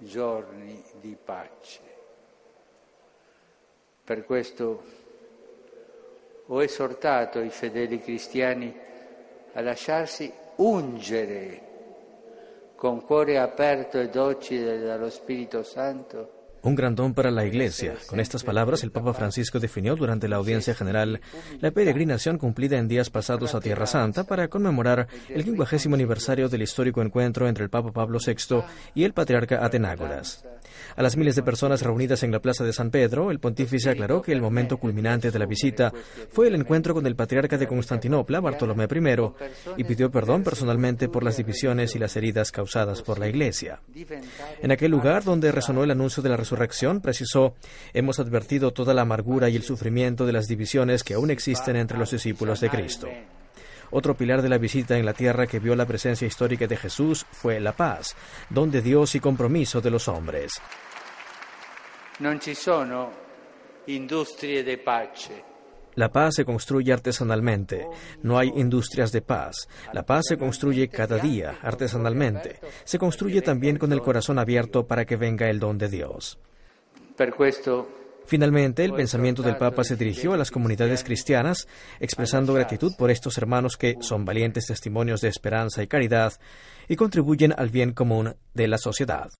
giorni di pace. Per questo ho esortato i fedeli cristiani a lasciarsi ungere con cuore aperto e docile dallo Spirito Santo un gran don para la Iglesia. Con estas palabras, el Papa Francisco definió durante la audiencia general la peregrinación cumplida en días pasados a Tierra Santa para conmemorar el quincuagésimo aniversario del histórico encuentro entre el Papa Pablo VI y el patriarca Atenágoras. A las miles de personas reunidas en la Plaza de San Pedro, el pontífice aclaró que el momento culminante de la visita fue el encuentro con el patriarca de Constantinopla, Bartolomé I, y pidió perdón personalmente por las divisiones y las heridas causadas por la Iglesia. En aquel lugar donde resonó el anuncio de la resurrección, precisó, hemos advertido toda la amargura y el sufrimiento de las divisiones que aún existen entre los discípulos de Cristo. Otro pilar de la visita en la tierra que vio la presencia histórica de Jesús fue la paz, don de Dios y compromiso de los hombres. Non ci sono industrie de pace. La paz se construye artesanalmente. No hay industrias de paz. La paz se construye cada día, artesanalmente. Se construye también con el corazón abierto para que venga el don de Dios. Per questo Finalmente, el pensamiento del Papa se dirigió a las comunidades cristianas, expresando gratitud por estos hermanos que son valientes testimonios de esperanza y caridad y contribuyen al bien común de la sociedad.